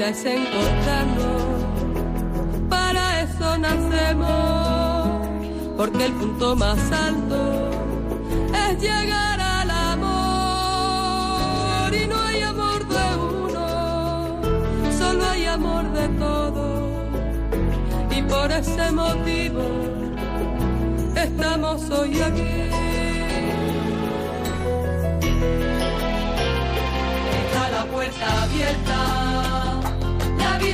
Es encontrarnos, para eso nacemos, porque el punto más alto es llegar al amor. Y no hay amor de uno, solo hay amor de todos. Y por ese motivo estamos hoy aquí. La puerta abierta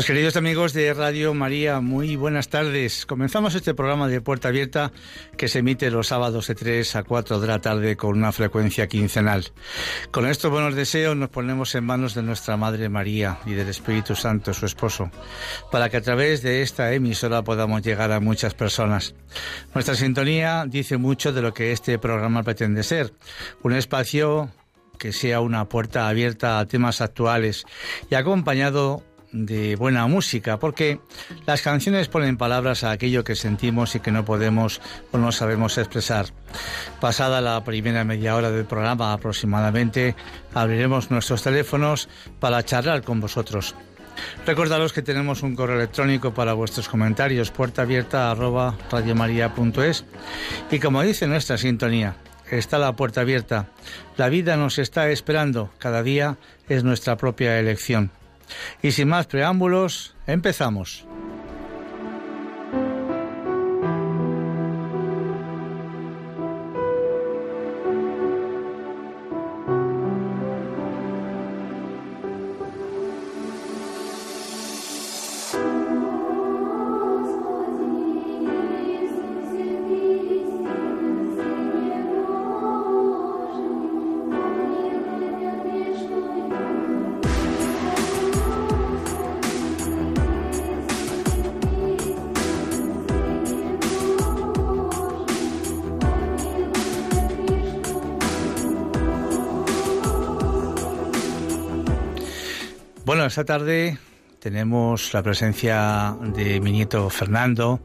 Pues queridos amigos de Radio María, muy buenas tardes. Comenzamos este programa de Puerta Abierta que se emite los sábados de 3 a 4 de la tarde con una frecuencia quincenal. Con estos buenos deseos nos ponemos en manos de nuestra Madre María y del Espíritu Santo, su esposo, para que a través de esta emisora podamos llegar a muchas personas. Nuestra sintonía dice mucho de lo que este programa pretende ser, un espacio que sea una puerta abierta a temas actuales y acompañado de buena música, porque las canciones ponen palabras a aquello que sentimos y que no podemos o no sabemos expresar. Pasada la primera media hora del programa aproximadamente, abriremos nuestros teléfonos para charlar con vosotros. Recordaros que tenemos un correo electrónico para vuestros comentarios, puerta abierta arroba radiomaria.es y como dice nuestra sintonía, está la puerta abierta. La vida nos está esperando, cada día es nuestra propia elección. Y sin más preámbulos, empezamos. Esta tarde tenemos la presencia de mi nieto Fernando.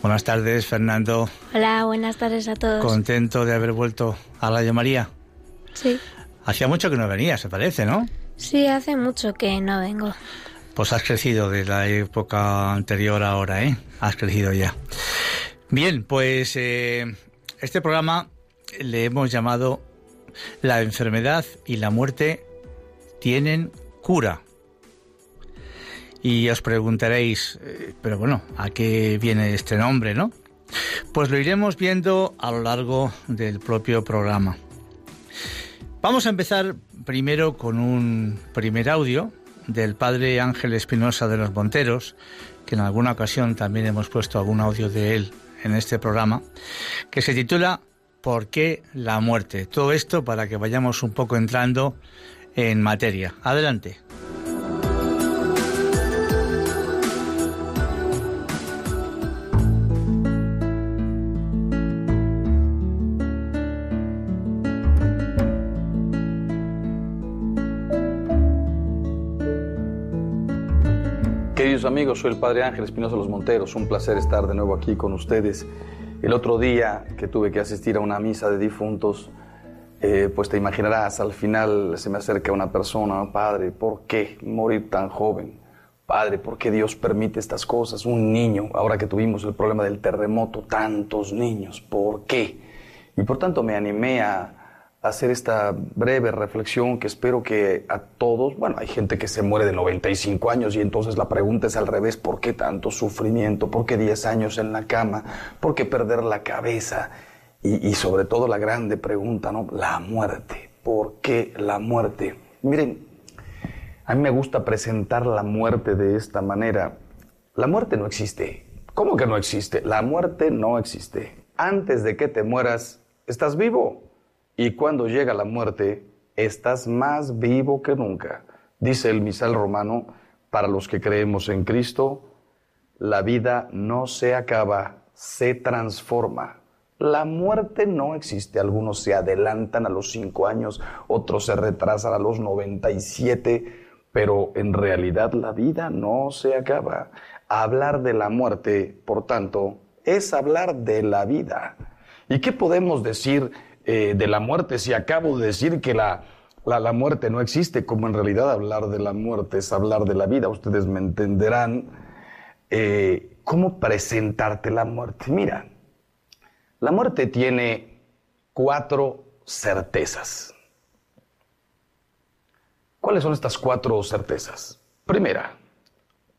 Buenas tardes, Fernando. Hola, buenas tardes a todos. Contento de haber vuelto a Radio María. Sí. Hacía mucho que no venía, se parece, ¿no? Sí, hace mucho que no vengo. Pues has crecido de la época anterior a ahora, ¿eh? Has crecido ya. Bien, pues eh, este programa le hemos llamado La enfermedad y la muerte tienen cura. Y os preguntaréis, eh, pero bueno, ¿a qué viene este nombre, no? Pues lo iremos viendo a lo largo del propio programa. Vamos a empezar primero con un primer audio del padre Ángel Espinosa de los Monteros, que en alguna ocasión también hemos puesto algún audio de él en este programa, que se titula ¿Por qué la muerte? Todo esto para que vayamos un poco entrando en materia. Adelante. Queridos amigos, soy el Padre Ángel Espinosa Los Monteros. Un placer estar de nuevo aquí con ustedes. El otro día que tuve que asistir a una misa de difuntos, eh, pues te imaginarás, al final se me acerca una persona, padre, ¿por qué morir tan joven? Padre, ¿por qué Dios permite estas cosas? Un niño, ahora que tuvimos el problema del terremoto, tantos niños, ¿por qué? Y por tanto me animé a, hacer esta breve reflexión que espero que a todos, bueno, hay gente que se muere de 95 años y entonces la pregunta es al revés, ¿por qué tanto sufrimiento? ¿Por qué 10 años en la cama? ¿Por qué perder la cabeza? Y, sobre todo la grande pregunta, ¿no? La muerte. ¿Por qué la muerte? Miren, a mí me gusta presentar la muerte de esta manera. La muerte no existe. ¿Cómo que no existe? La muerte no existe. Antes de que te mueras, estás vivo. Y cuando llega la muerte, estás más vivo que nunca. Dice el misal romano, para los que creemos en Cristo, la vida no se acaba, se transforma. La muerte no existe. Algunos se adelantan a los cinco años, otros se retrasan a los 97, pero en realidad la vida no se acaba. Hablar de la muerte, por tanto, es hablar de la vida. ¿Y qué podemos decir eh, de la muerte si acabo de decir que la, la, muerte no existe? Como en realidad hablar de la muerte es hablar de la vida. Ustedes me entenderán. Eh, ¿Cómo presentarte la muerte? Mira, la muerte tiene cuatro certezas. ¿Cuáles son estas cuatro certezas? Primera,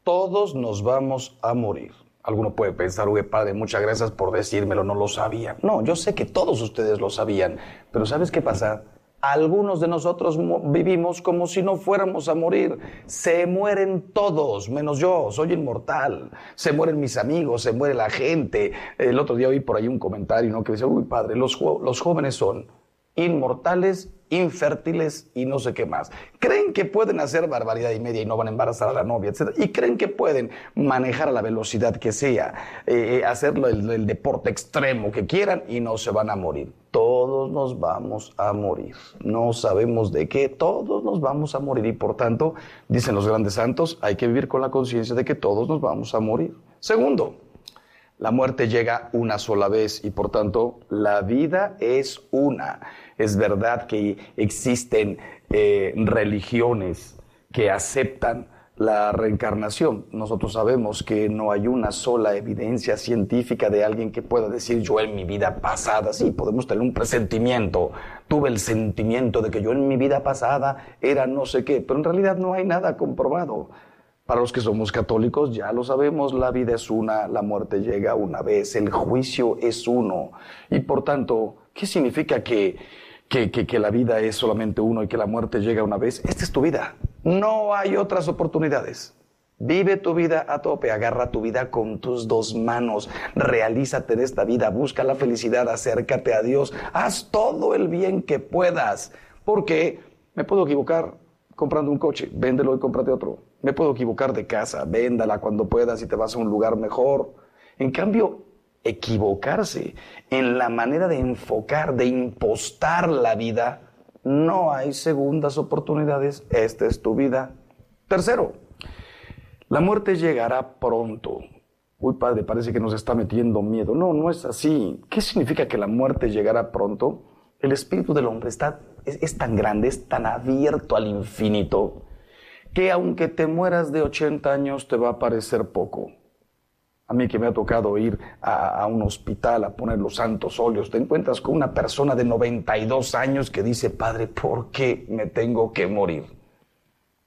todos nos vamos a morir. Alguno puede pensar, uy, padre, muchas gracias por decírmelo, no lo sabía. No, yo sé que todos ustedes lo sabían, pero ¿sabes qué pasa? Algunos de nosotros vivimos como si no fuéramos a morir. Se mueren todos, menos yo, soy inmortal. Se mueren mis amigos, se muere la gente. El otro día oí por ahí un comentario ¿no? que dice, uy padre, los, los jóvenes son inmortales, infértiles y no sé qué más. Creen que pueden hacer barbaridad y media y no van a embarazar a la novia, etc. Y creen que pueden manejar a la velocidad que sea, eh, eh hacerlo el, deporte extremo que quieran y no se van a morir. Todos nos vamos a morir. No sabemos de qué, todos nos vamos a morir. Y por tanto, dicen los grandes santos, hay que vivir con la conciencia de que todos nos vamos a morir. Segundo, la muerte llega una sola vez y por tanto la vida es una. Es verdad que existen eh, religiones que aceptan la reencarnación. Nosotros sabemos que no hay una sola evidencia científica de alguien que pueda decir yo en mi vida pasada, sí, podemos tener un presentimiento, tuve el sentimiento de que yo en mi vida pasada era no sé qué, pero en realidad no hay nada comprobado. Para los que somos católicos ya lo sabemos, la vida es una, la muerte llega una vez, el juicio es uno. Y por tanto, ¿qué significa que, que, que, la vida es solamente uno y que la muerte llega una vez? Esta es tu vida. No hay otras oportunidades. Vive tu vida a tope, agarra tu vida con tus dos manos, realízate en esta vida, busca la felicidad, acércate a Dios, haz todo el bien que puedas, porque me puedo equivocar comprando un coche, véndelo y cómprate otro me puedo equivocar de casa, véndala cuando puedas y te vas a un lugar mejor. En cambio, equivocarse en la manera de enfocar, de impostar la vida, no hay segundas oportunidades. Esta es tu vida. Tercero, la muerte llegará pronto. Uy, padre, parece que nos está metiendo miedo. No, no es así. ¿Qué significa que la muerte llegará pronto? El espíritu del hombre está, es tan grande, es tan abierto al infinito, que aunque te mueras de 80 años te va a parecer poco. A mí que me ha tocado ir a, un hospital a poner los santos óleos, te encuentras con una persona de 92 años que dice, Padre, ¿por qué me tengo que morir?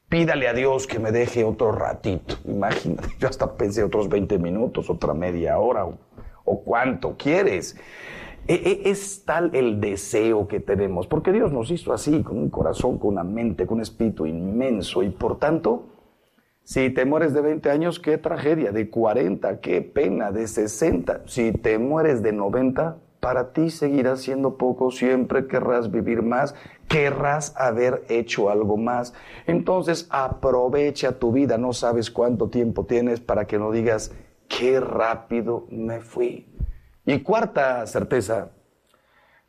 Pídale a Dios que me deje otro ratito. Imagínate, yo hasta pensé otros 20 minutos, otra media hora, o, o cuánto quieres. E, e, es tal el deseo que tenemos, porque Dios nos hizo así, con un corazón, con una mente, con un espíritu inmenso, y por tanto, si te mueres de 20 años, qué tragedia, de 40, qué pena, de 60, si te mueres de 90, para ti seguirá siendo poco, siempre querrás vivir más, querrás haber hecho algo más. Entonces aprovecha tu vida, no sabes cuánto tiempo tienes para que no digas, qué rápido me fui. Y cuarta certeza,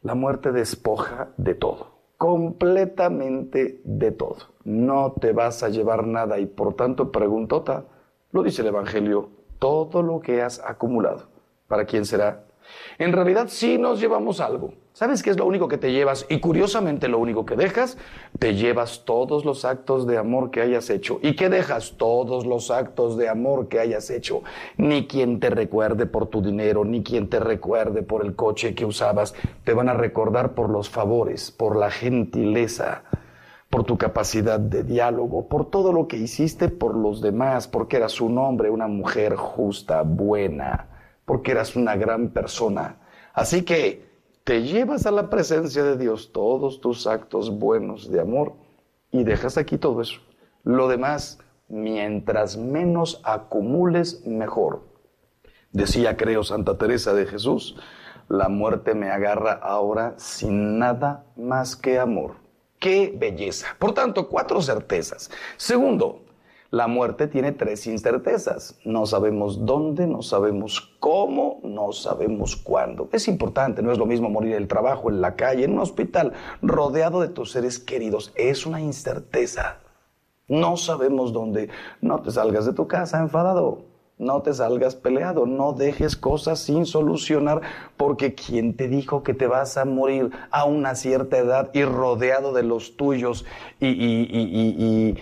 la muerte despoja de todo, completamente de todo. No te vas a llevar nada y por tanto, preguntota, lo dice el Evangelio, todo lo que has acumulado, ¿para quién será? En realidad sí nos llevamos algo. ¿Sabes qué es lo único que te llevas? Y curiosamente lo único que dejas, te llevas todos los actos de amor que hayas hecho. ¿Y qué dejas? Todos los actos de amor que hayas hecho. Ni quien te recuerde por tu dinero, ni quien te recuerde por el coche que usabas. Te van a recordar por los favores, por la gentileza, por tu capacidad de diálogo, por todo lo que hiciste por los demás, porque eras un hombre, una mujer justa, buena, porque eras una gran persona. Así que te llevas a la presencia de Dios todos tus actos buenos de amor y dejas aquí todo eso. Lo demás, mientras menos acumules, mejor. Decía, creo, Santa Teresa de Jesús, la muerte me agarra ahora sin nada más que amor. ¡Qué belleza! Por tanto, cuatro certezas. Segundo, la muerte tiene tres incertezas. No sabemos dónde, no sabemos cómo, no sabemos cuándo. Es importante, no es lo mismo morir en el trabajo, en la calle, en un hospital, rodeado de tus seres queridos. Es una incerteza. No sabemos dónde. No te salgas de tu casa enfadado. No te salgas peleado, no dejes cosas sin solucionar, porque ¿quién te dijo que te vas a morir a una cierta edad y rodeado de los tuyos y, y, y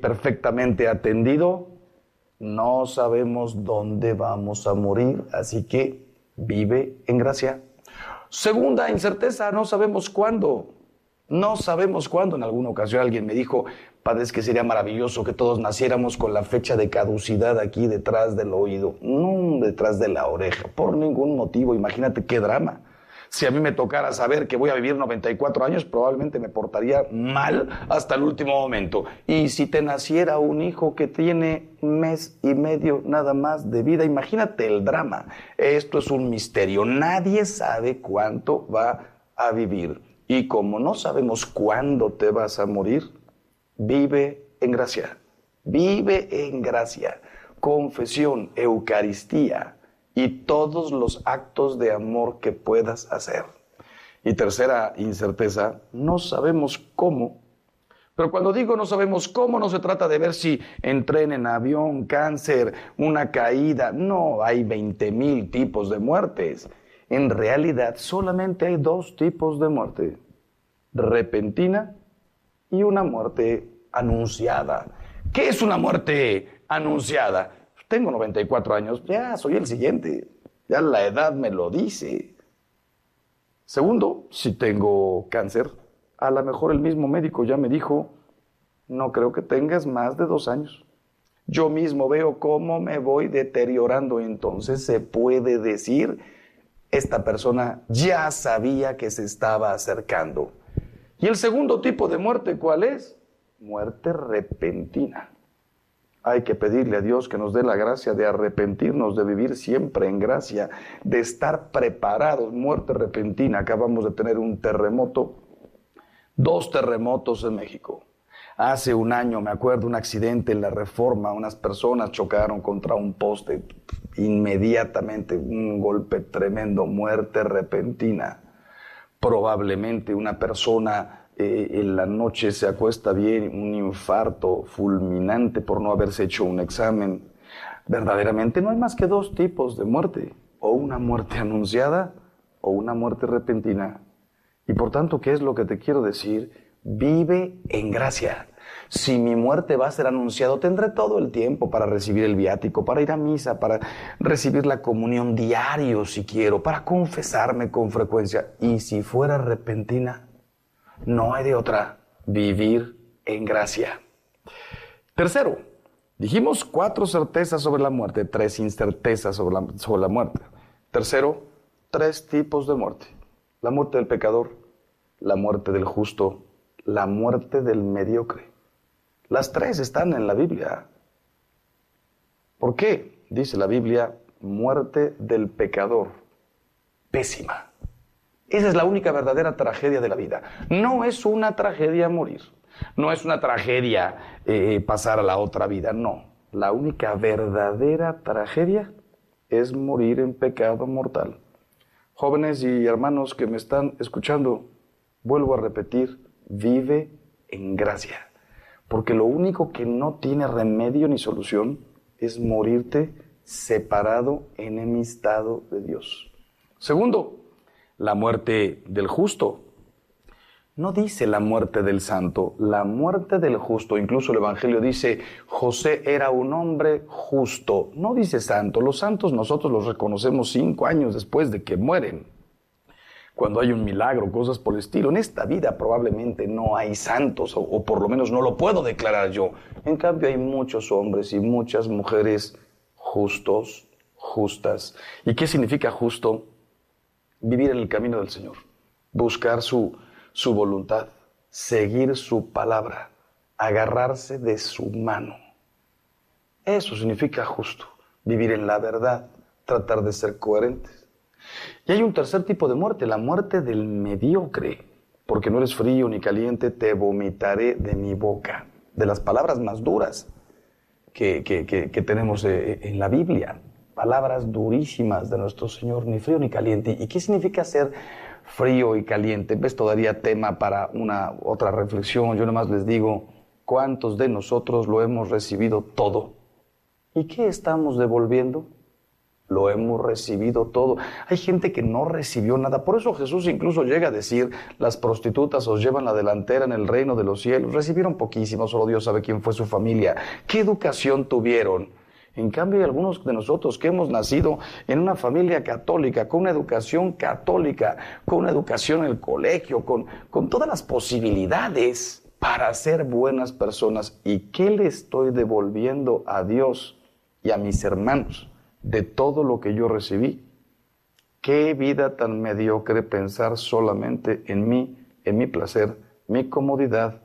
perfectamente atendido? No sabemos dónde vamos a morir, así que vive en gracia. Segunda incerteza, no sabemos cuándo. No sabemos cuándo. En alguna ocasión alguien me dijo, Padre, es que sería maravilloso que todos naciéramos con la fecha de caducidad aquí detrás del oído, no detrás de la oreja, por ningún motivo. Imagínate qué drama. Si a mí me tocara saber que voy a vivir 94 años, probablemente me portaría mal hasta el último momento. Y si te naciera un hijo que tiene mes y medio nada más de vida, imagínate el drama. Esto es un misterio. Nadie sabe cuánto va a vivir. Y como no sabemos cuándo te vas a morir, vive en gracia. Vive en gracia. Confesión, Eucaristía y todos los actos de amor que puedas hacer. Y tercera incerteza, no sabemos cómo. Pero cuando digo no sabemos cómo, no se trata de ver si entré en avión, cáncer, una caída. No, hay 20 mil tipos de muertes. En realidad solamente hay dos tipos de muerte. Repentina y una muerte anunciada. ¿Qué es una muerte anunciada? Tengo 94 años, ya soy el siguiente, ya la edad me lo dice. Segundo, si tengo cáncer, a lo mejor el mismo médico ya me dijo, no creo que tengas más de dos años. Yo mismo veo cómo me voy deteriorando, entonces se puede decir, esta persona ya sabía que se estaba acercando. Y el segundo tipo de muerte, ¿cuál es? Muerte repentina. Hay que pedirle a Dios que nos dé la gracia de arrepentirnos, de vivir siempre en gracia, de estar preparados. Muerte repentina. Acabamos de tener un terremoto, dos terremotos en México. Hace un año, me acuerdo, un accidente en la reforma, unas personas chocaron contra un poste, inmediatamente un golpe tremendo, muerte repentina. Probablemente una persona eh, en la noche se acuesta bien, un infarto fulminante por no haberse hecho un examen. Verdaderamente no hay más que dos tipos de muerte, o una muerte anunciada o una muerte repentina. Y por tanto, ¿qué es lo que te quiero decir? Vive en gracia. Si mi muerte va a ser anunciado, tendré todo el tiempo para recibir el viático, para ir a misa, para recibir la comunión diario si quiero, para confesarme con frecuencia. Y si fuera repentina, no hay de otra, vivir en gracia. Tercero, dijimos cuatro certezas sobre la muerte, tres incertezas sobre la, sobre la muerte. Tercero, tres tipos de muerte. La muerte del pecador, la muerte del justo, la muerte del mediocre. Las tres están en la Biblia. ¿Por qué? Dice la Biblia, muerte del pecador. Pésima. Esa es la única verdadera tragedia de la vida. No es una tragedia morir. No es una tragedia eh, pasar a la otra vida. No. La única verdadera tragedia es morir en pecado mortal. Jóvenes y hermanos que me están escuchando, vuelvo a repetir, vive en gracia. Porque lo único que no tiene remedio ni solución es morirte separado, enemistado de Dios. Segundo, la muerte del justo. No dice la muerte del santo, la muerte del justo. Incluso el Evangelio dice, José era un hombre justo. No dice santo. Los santos nosotros los reconocemos cinco años después de que mueren. Cuando hay un milagro, cosas por el estilo. En esta vida probablemente no hay santos, o, o por lo menos no lo puedo declarar yo. En cambio hay muchos hombres y muchas mujeres justos, justas. ¿Y qué significa justo? Vivir en el camino del Señor, buscar su su voluntad, seguir su palabra, agarrarse de su mano. Eso significa justo, vivir en la verdad, tratar de ser coherentes. Y hay un tercer tipo de muerte, la muerte del mediocre, porque no eres frío ni caliente, te vomitaré de mi boca, de las palabras más duras que, tenemos eh, en la Biblia, palabras durísimas de nuestro Señor, ni frío ni caliente. ¿Y qué significa ser frío y caliente. Ves todavía tema para una otra reflexión. Yo nomás les digo, ¿cuántos de nosotros lo hemos recibido todo? ¿Y qué estamos devolviendo? Lo hemos recibido todo. Hay gente que no recibió nada. Por eso Jesús incluso llega a decir, las prostitutas os llevan la delantera en el reino de los cielos. Recibieron poquísimo, solo Dios sabe quién fue su familia. ¿Qué educación tuvieron? En cambio, hay algunos de nosotros que hemos nacido en una familia católica, con una educación católica, con una educación en el colegio, con, con todas las posibilidades para ser buenas personas. ¿Y qué le estoy devolviendo a Dios y a mis hermanos de todo lo que yo recibí? Qué vida tan mediocre pensar solamente en mí, en mi placer, mi comodidad,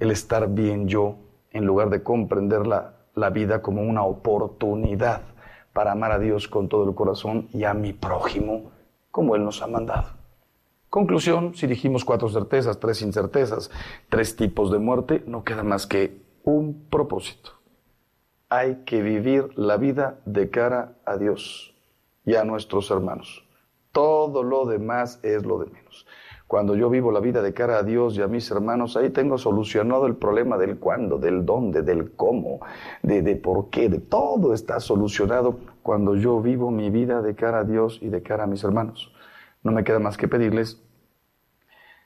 el estar bien yo, en lugar de comprender la la vida como una oportunidad para amar a Dios con todo el corazón y a mi prójimo como Él nos ha mandado. Conclusión, si dijimos cuatro certezas, tres incertezas, tres tipos de muerte, no queda más que un propósito. Hay que vivir la vida de cara a Dios y a nuestros hermanos. Todo lo demás es lo de menos. Cuando yo vivo la vida de cara a Dios y a mis hermanos, ahí tengo solucionado el problema del cuándo, del dónde, del cómo, de, de por qué, de todo está solucionado cuando yo vivo mi vida de cara a Dios y de cara a mis hermanos. No me queda más que pedirles,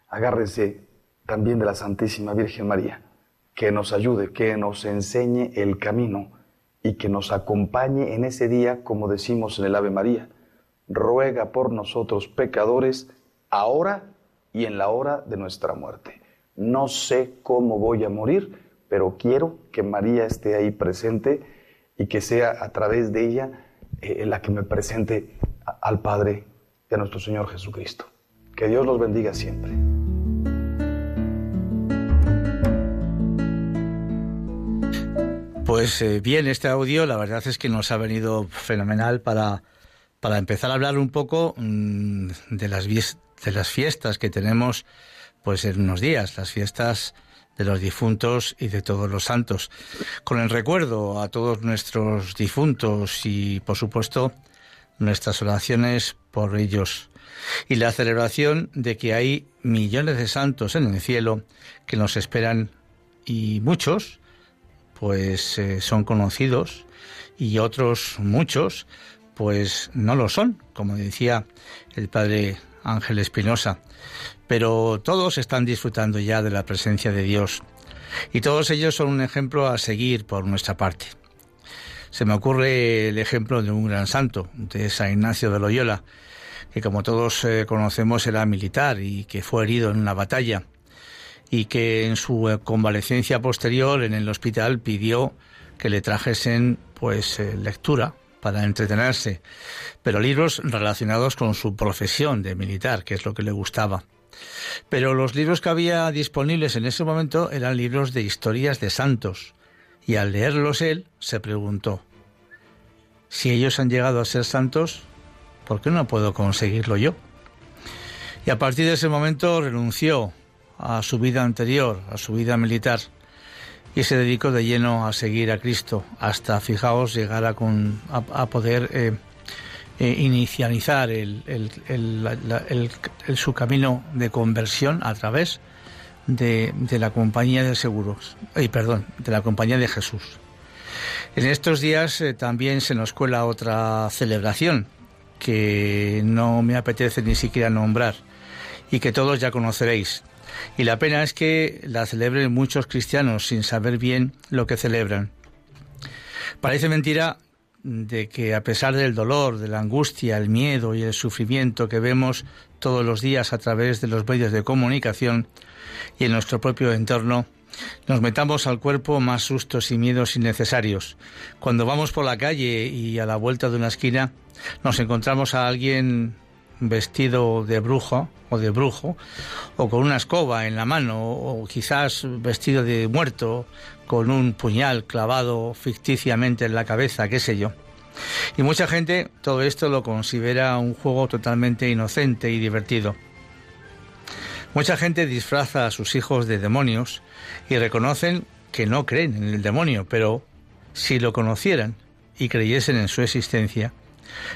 agárrese también de la Santísima Virgen María, que nos ayude, que nos enseñe el camino y que nos acompañe en ese día, como decimos en el Ave María. Ruega por nosotros pecadores, ahora y en la hora de nuestra muerte. No sé cómo voy a morir, pero quiero que María esté ahí presente y que sea a través de ella eh, la que me presente al Padre y a nuestro Señor Jesucristo. Que Dios los bendiga siempre. Pues eh, bien, este audio la verdad es que nos ha venido fenomenal para, para empezar a hablar un poco mm, de las, de las fiestas que tenemos pues en unos días, las fiestas de los difuntos y de todos los santos, con el recuerdo a todos nuestros difuntos y por supuesto nuestras oraciones por ellos. Y la celebración de que hay millones de santos en el cielo que nos esperan y muchos pues eh, son conocidos y otros muchos pues no lo son, como decía el padre Ángel Espinosa, pero todos están disfrutando ya de la presencia de Dios y todos ellos son un ejemplo a seguir por nuestra parte. Se me ocurre el ejemplo de un gran santo, de San Ignacio de Loyola, que como todos eh, conocemos era militar y que fue herido en una batalla y que en su eh, convalecencia posterior en el hospital pidió que le trajesen pues eh, lectura para entretenerse, pero libros relacionados con su profesión de militar, que es lo que le gustaba. Pero los libros que había disponibles en ese momento eran libros de historias de santos, y al leerlos él se preguntó, si ellos han llegado a ser santos, ¿por qué no puedo conseguirlo yo? Y a partir de ese momento renunció a su vida anterior, a su vida militar, y se dedicó de lleno a seguir a Cristo hasta, fijaos, llegar a, poder eh, eh, inicializar su camino de conversión a través de, la compañía de seguros, y perdón, de la compañía de Jesús. En estos días eh, también se nos cuela otra celebración, que no me apetece ni siquiera nombrar y que todos ya conoceréis. Y la pena es que la celebren muchos cristianos sin saber bien lo que celebran. Parece mentira de que a pesar del dolor, de la angustia, el miedo y el sufrimiento que vemos todos los días a través de los medios de comunicación y en nuestro propio entorno, nos metamos al cuerpo más sustos y miedos innecesarios. Cuando vamos por la calle y a la vuelta de una esquina nos encontramos a alguien vestido de brujo o de brujo o con una escoba en la mano o quizás vestido de muerto con un puñal clavado ficticiamente en la cabeza, qué sé yo. Y mucha gente todo esto lo considera un juego totalmente inocente y divertido. Mucha gente disfraza a sus hijos de demonios y reconocen que no creen en el demonio, pero si lo conocieran y creyesen en su existencia,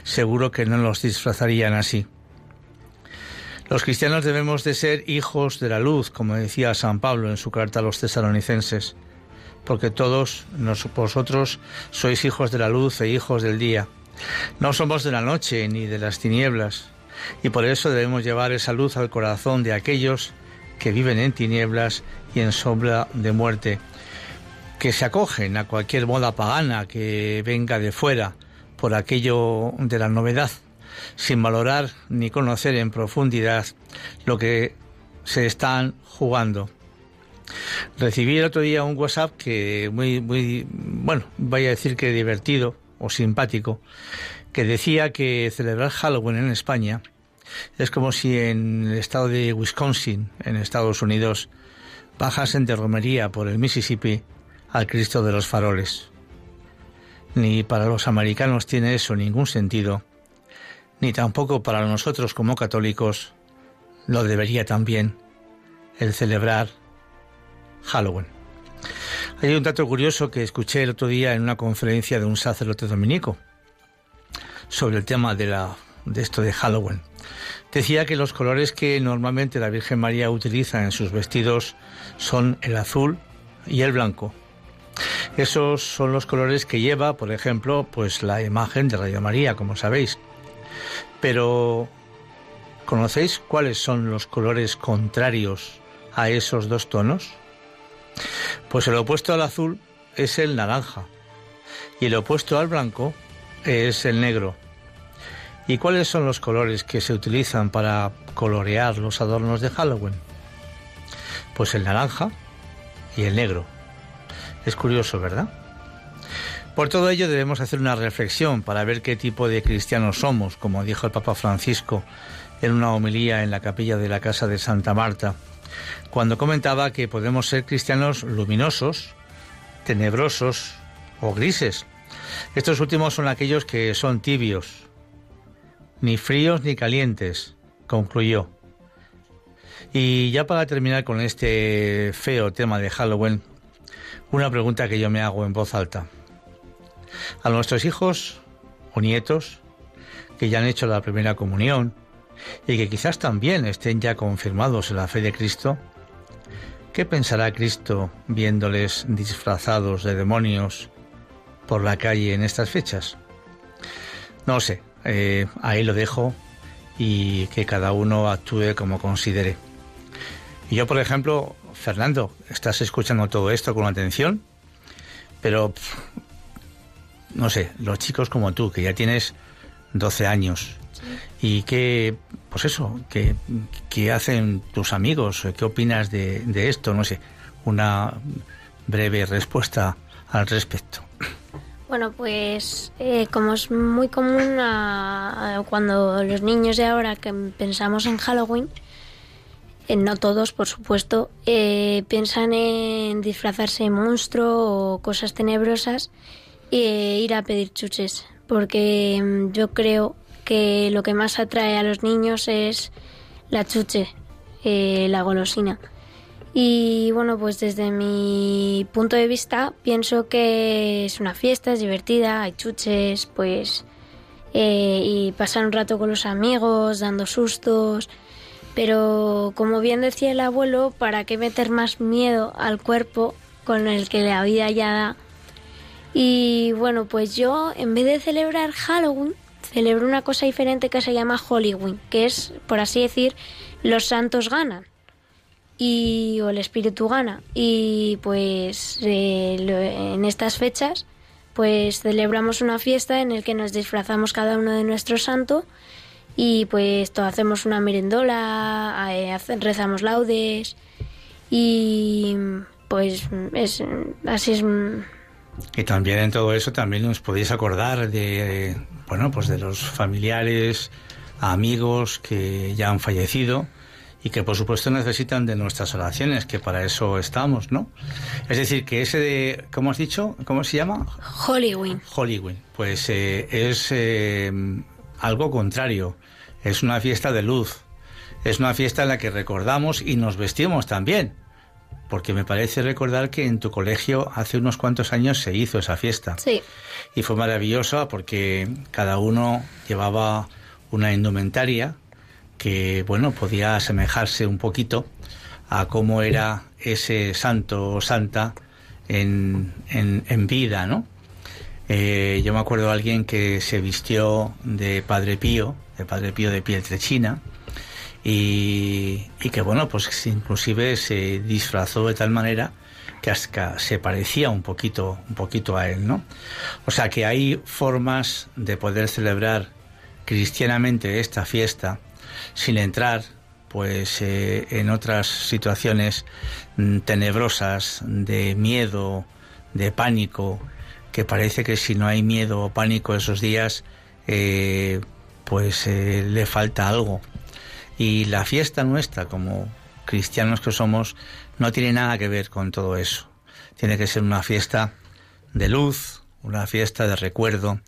seguro que no los disfrazarían así. Los cristianos debemos de ser hijos de la luz, como decía San Pablo en su carta a los tesalonicenses, porque todos vosotros sois hijos de la luz e hijos del día. No somos de la noche ni de las tinieblas, y por eso debemos llevar esa luz al corazón de aquellos que viven en tinieblas y en sombra de muerte, que se acogen a cualquier moda pagana que venga de fuera por aquello de la novedad, sin valorar ni conocer en profundidad lo que se están jugando. Recibí el otro día un WhatsApp que muy, muy, bueno, vaya a decir que divertido o simpático, que decía que celebrar Halloween en España es como si en el estado de Wisconsin, en Estados Unidos, bajasen de romería por el Mississippi al Cristo de los faroles. Ni para los americanos tiene eso ningún sentido, ni tampoco para nosotros como católicos lo debería también el celebrar Halloween. Hay un dato curioso que escuché el otro día en una conferencia de un sacerdote dominico sobre el tema de, la, de esto de Halloween. Decía que los colores que normalmente la Virgen María utiliza en sus vestidos son el azul y el blanco. Esos son los colores que lleva, por ejemplo, pues la imagen de Radio María, como sabéis. Pero ¿conocéis cuáles son los colores contrarios a esos dos tonos? Pues el opuesto al azul es el naranja y el opuesto al blanco es el negro. ¿Y cuáles son los colores que se utilizan para colorear los adornos de Halloween? Pues el naranja y el negro. Es curioso, ¿verdad? Por todo ello debemos hacer una reflexión para ver qué tipo de cristianos somos, como dijo el Papa Francisco en una homilía en la capilla de la Casa de Santa Marta, cuando comentaba que podemos ser cristianos luminosos, tenebrosos o grises. Estos últimos son aquellos que son tibios, ni fríos ni calientes, concluyó. Y ya para terminar con este feo tema de Halloween, una pregunta que yo me hago en voz alta. A nuestros hijos o nietos que ya han hecho la primera comunión y que quizás también estén ya confirmados en la fe de Cristo, ¿qué pensará Cristo viéndoles disfrazados de demonios por la calle en estas fechas? No sé, eh, ahí lo dejo y que cada uno actúe como considere. Yo, por ejemplo, Fernando, estás escuchando todo esto con atención, pero no sé, los chicos como tú, que ya tienes 12 años, y que, pues eso, que, hacen tus amigos, qué opinas de, de esto, no sé, una breve respuesta al respecto. Bueno, pues eh, como es muy común cuando los niños de ahora que pensamos en Halloween, no todos, por supuesto, eh, piensan en disfrazarse de monstruo o cosas tenebrosas e ir a pedir chuches, porque mm, yo creo que lo que más atrae a los niños es la chuche, la golosina. Y bueno, pues desde mi punto de vista pienso que es una fiesta, es divertida, hay chuches, pues... Eh, y pasar un rato con los amigos, dando sustos. Pero como bien decía el abuelo, ¿para qué meter más miedo al cuerpo con el que la vida ya da? Y bueno, pues yo en vez de celebrar Halloween, celebro una cosa diferente que se llama Halloween, que es, por así decir, los santos ganan y o el espíritu gana y pues eh, en estas fechas pues celebramos una fiesta en el que nos disfrazamos cada uno de nuestro santo y pues todo, hacemos una merendola, eh, rezamos laudes y pues es, así es. Y también en todo eso también nos podéis acordar de, bueno, pues de los familiares, amigos que ya han fallecido y que por supuesto necesitan de nuestras oraciones, que para eso estamos, ¿no? Es decir, que ese de, ¿cómo has dicho? ¿Cómo se llama? Halloween. Halloween. Pues eh, es eh, algo contrario. Es una fiesta de luz. Es una fiesta en la que recordamos y nos vestimos también. Porque me parece recordar que en tu colegio hace unos cuantos años se hizo esa fiesta. Sí. Y fue maravillosa porque cada uno llevaba una indumentaria que, bueno, podía asemejarse un poquito a cómo era ese santo o santa en, en, vida, ¿no? Eh, yo me acuerdo de alguien que se vistió de Padre Pío, de Padre Pío de Pietrechina, y, y que bueno, pues inclusive se disfrazó de tal manera que hasta se parecía un poquito, un poquito a él, ¿no? O sea que hay formas de poder celebrar cristianamente esta fiesta sin entrar pues eh, en otras situaciones mm, tenebrosas de miedo, de pánico, que parece que si no hay miedo o pánico esos días, eh, pues eh, le falta algo. Y la fiesta nuestra, como cristianos que somos, no tiene nada que ver con todo eso. Tiene que ser una fiesta de luz, una fiesta de recuerdo,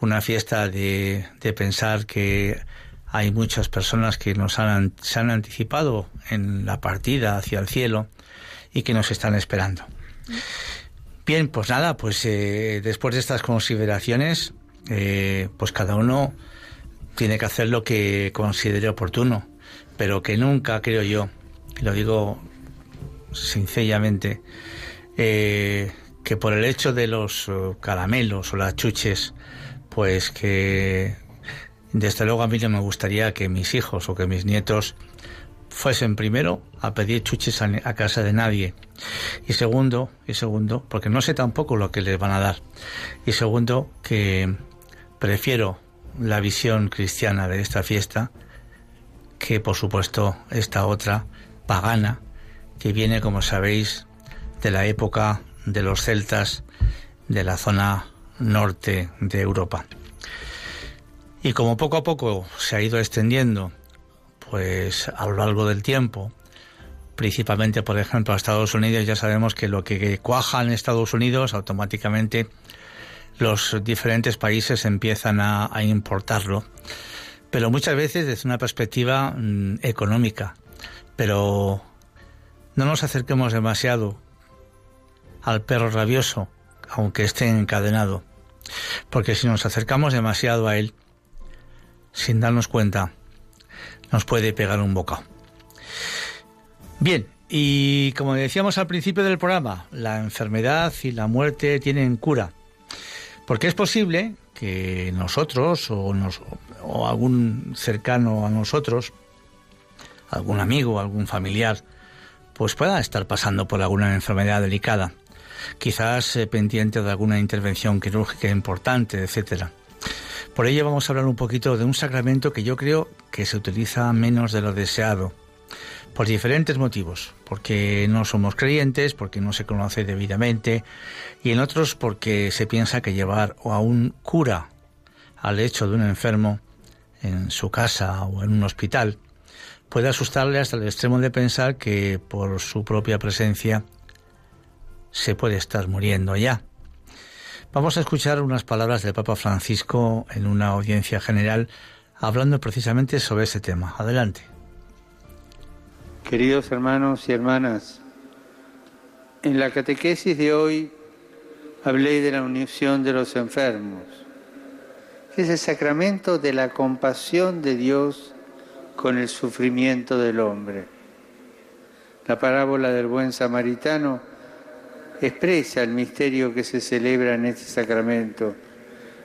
una fiesta de, de pensar que hay muchas personas que nos han, se han anticipado en la partida hacia el cielo y que nos están esperando. Bien, pues nada, pues eh, después de estas consideraciones, eh, pues cada uno tiene que hacer lo que considere oportuno, pero que nunca, creo yo, lo digo sencillamente, eh, que por el hecho de los caramelos o las chuches, pues que desde luego a mí no me gustaría que mis hijos o que mis nietos fuesen primero a pedir chuches a, casa de nadie. Y segundo y segundo porque no sé tampoco lo que les van a dar. Y segundo que prefiero la visión cristiana de esta fiesta que por supuesto esta otra pagana que viene como sabéis de la época de los celtas de la zona norte de Europa. Y como poco a poco se ha ido extendiendo, pues a lo largo del tiempo, principalmente por ejemplo a Estados Unidos, ya sabemos que lo que cuaja en Estados Unidos automáticamente los diferentes países empiezan a, importarlo, pero muchas veces desde una perspectiva mm, económica. Pero no nos acerquemos demasiado al perro rabioso, aunque esté encadenado, porque si nos acercamos demasiado a él, sin darnos cuenta, nos puede pegar un bocado. Bien, y como decíamos al principio del programa, la enfermedad y la muerte tienen cura. Porque es posible que nosotros o, algún cercano a nosotros, algún amigo, algún familiar, pues pueda estar pasando por alguna enfermedad delicada, quizás eh, pendiente de alguna intervención quirúrgica importante, etcétera. Por ello vamos a hablar un poquito de un sacramento que yo creo que se utiliza menos de lo deseado, por diferentes motivos, porque no somos creyentes, porque no se conoce debidamente, y en otros porque se piensa que llevar a un cura al hecho de un enfermo en su casa o en un hospital puede asustarle hasta el extremo de pensar que por su propia presencia se puede estar muriendo ya. Vamos a escuchar unas palabras del Papa Francisco en una audiencia general hablando precisamente sobre ese tema. Adelante. Queridos hermanos y hermanas, en la catequesis de hoy hablé de la unión de los enfermos, es el sacramento de la compasión de Dios con el sufrimiento del hombre. La parábola del buen samaritano expresa el misterio que se celebra en este sacramento,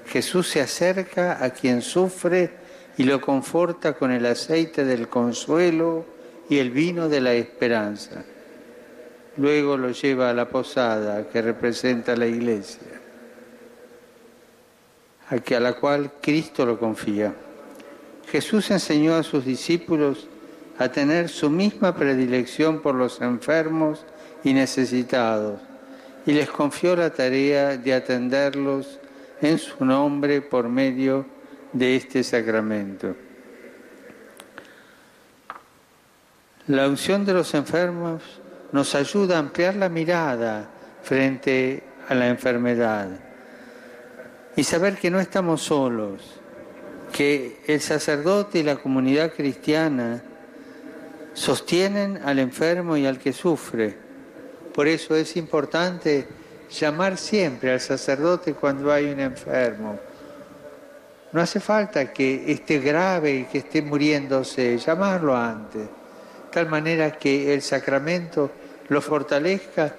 Jesús se acerca a quien sufre y lo conforta con el aceite del consuelo y el vino de la esperanza. Luego lo lleva a la posada que representa la iglesia, a la cual Cristo lo confía. Jesús enseñó a sus discípulos a tener su misma predilección por los enfermos y necesitados y les confió la tarea de atenderlos en su nombre por medio de este sacramento. La unción de los enfermos nos ayuda a ampliar la mirada frente a la enfermedad y saber que no estamos solos, que el sacerdote y la comunidad cristiana sostienen al enfermo y al que sufre. Por eso es importante llamar siempre al sacerdote cuando hay un enfermo. No hace falta que esté grave y que esté muriéndose, llamarlo antes tal manera que el sacramento lo fortalezca,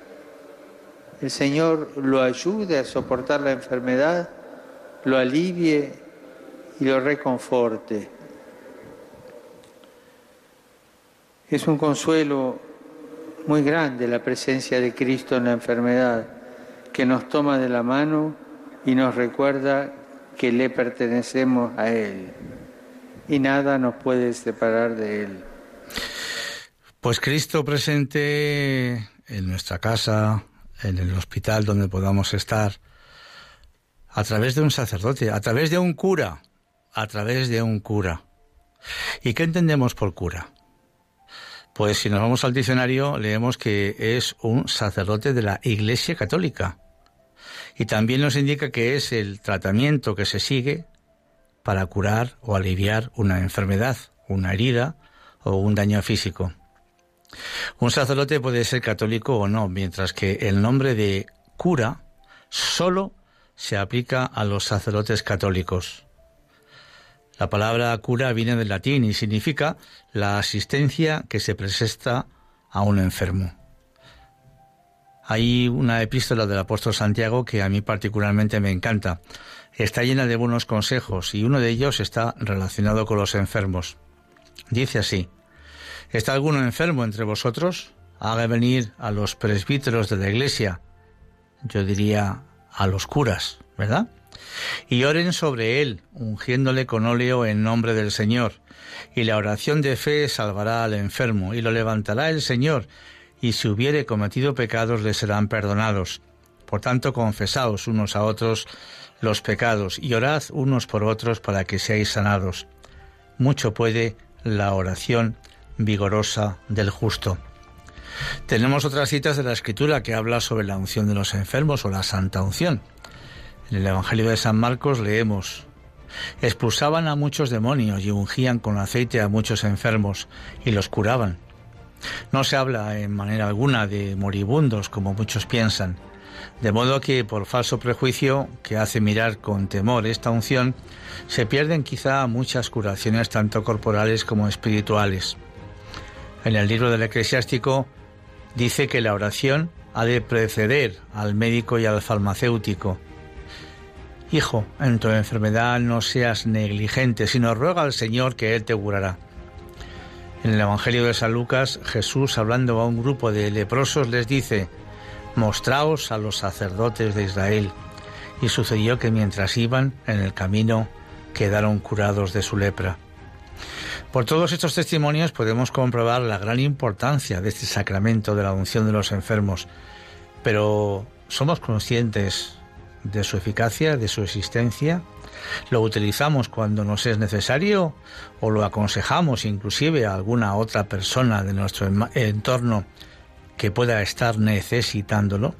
el Señor lo ayude a soportar la enfermedad, lo alivie y lo reconforte. Es un consuelo muy grande la presencia de Cristo en la enfermedad, que nos toma de la mano y nos recuerda que le pertenecemos a Él y nada nos puede separar de Él. Pues Cristo presente en nuestra casa, en el hospital donde podamos estar, a través de un sacerdote, a través de un cura, a través de un cura. ¿Y qué entendemos por cura? Pues si nos vamos al diccionario, leemos que es un sacerdote de la Iglesia Católica. Y también nos indica que es el tratamiento que se sigue para curar o aliviar una enfermedad, una herida o un daño físico. Un sacerdote puede ser católico o no, mientras que el nombre de cura solo se aplica a los sacerdotes católicos. La palabra cura viene del latín y significa la asistencia que se presenta a un enfermo. Hay una epístola del apóstol Santiago que a mí particularmente me encanta. Está llena de buenos consejos y uno de ellos está relacionado con los enfermos. Dice así, ¿Está alguno enfermo entre vosotros? Haga venir a los presbíteros de la iglesia, yo diría a los curas, ¿verdad? Y oren sobre él, ungiéndole con óleo en nombre del Señor. Y la oración de fe salvará al enfermo, y lo levantará el Señor, y si hubiere cometido pecados le serán perdonados. Por tanto, confesaos unos a otros los pecados, y orad unos por otros para que seáis sanados. Mucho puede la oración vigorosa del justo. Tenemos otras citas de la Escritura que habla sobre la unción de los enfermos o la santa unción. En el Evangelio de San Marcos leemos, expulsaban a muchos demonios y ungían con aceite a muchos enfermos y los curaban. No se habla en manera alguna de moribundos como muchos piensan, de modo que por falso prejuicio que hace mirar con temor esta unción, se pierden quizá muchas curaciones tanto corporales como espirituales. En el libro del eclesiástico dice que la oración ha de preceder al médico y al farmacéutico. Hijo, en tu enfermedad no seas negligente, sino ruega al Señor que Él te curará. En el Evangelio de San Lucas, Jesús, hablando a un grupo de leprosos, les dice, Mostraos a los sacerdotes de Israel. Y sucedió que mientras iban en el camino, quedaron curados de su lepra. Por todos estos testimonios podemos comprobar la gran importancia de este sacramento de la unción de los enfermos, pero ¿somos conscientes de su eficacia, de su existencia? ¿Lo utilizamos cuando nos es necesario o lo aconsejamos inclusive a alguna otra persona de nuestro entorno que pueda estar necesitándolo?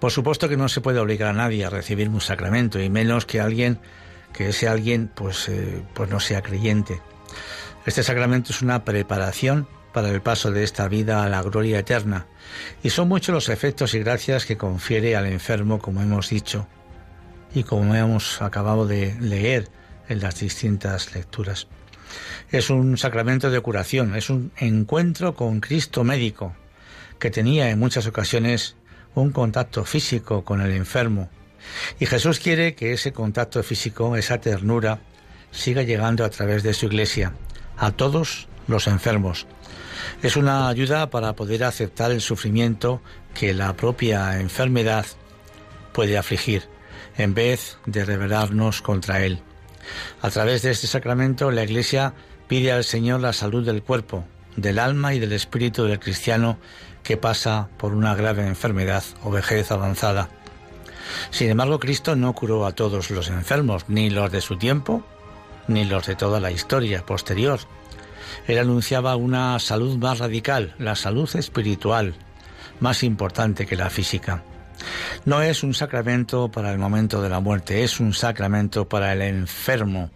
Por supuesto que no se puede obligar a nadie a recibir un sacramento y menos que alguien que ese alguien pues, eh, pues no sea creyente. Este sacramento es una preparación para el paso de esta vida a la gloria eterna, y son muchos los efectos y gracias que confiere al enfermo, como hemos dicho, y como hemos acabado de leer en las distintas lecturas. Es un sacramento de curación, es un encuentro con Cristo médico, que tenía en muchas ocasiones un contacto físico con el enfermo, Y Jesús quiere que ese contacto físico, esa ternura, siga llegando a través de su iglesia a todos los enfermos. Es una ayuda para poder aceptar el sufrimiento que la propia enfermedad puede afligir, en vez de rebelarnos contra él. A través de este sacramento, la Iglesia pide al Señor la salud del cuerpo, del alma y del espíritu del cristiano que pasa por una grave enfermedad o vejez avanzada. Sin embargo, Cristo no curó a todos los enfermos, ni los de su tiempo, ni los de toda la historia posterior. Él anunciaba una salud más radical, la salud espiritual, más importante que la física. No es un sacramento para el momento de la muerte, es un sacramento para el enfermo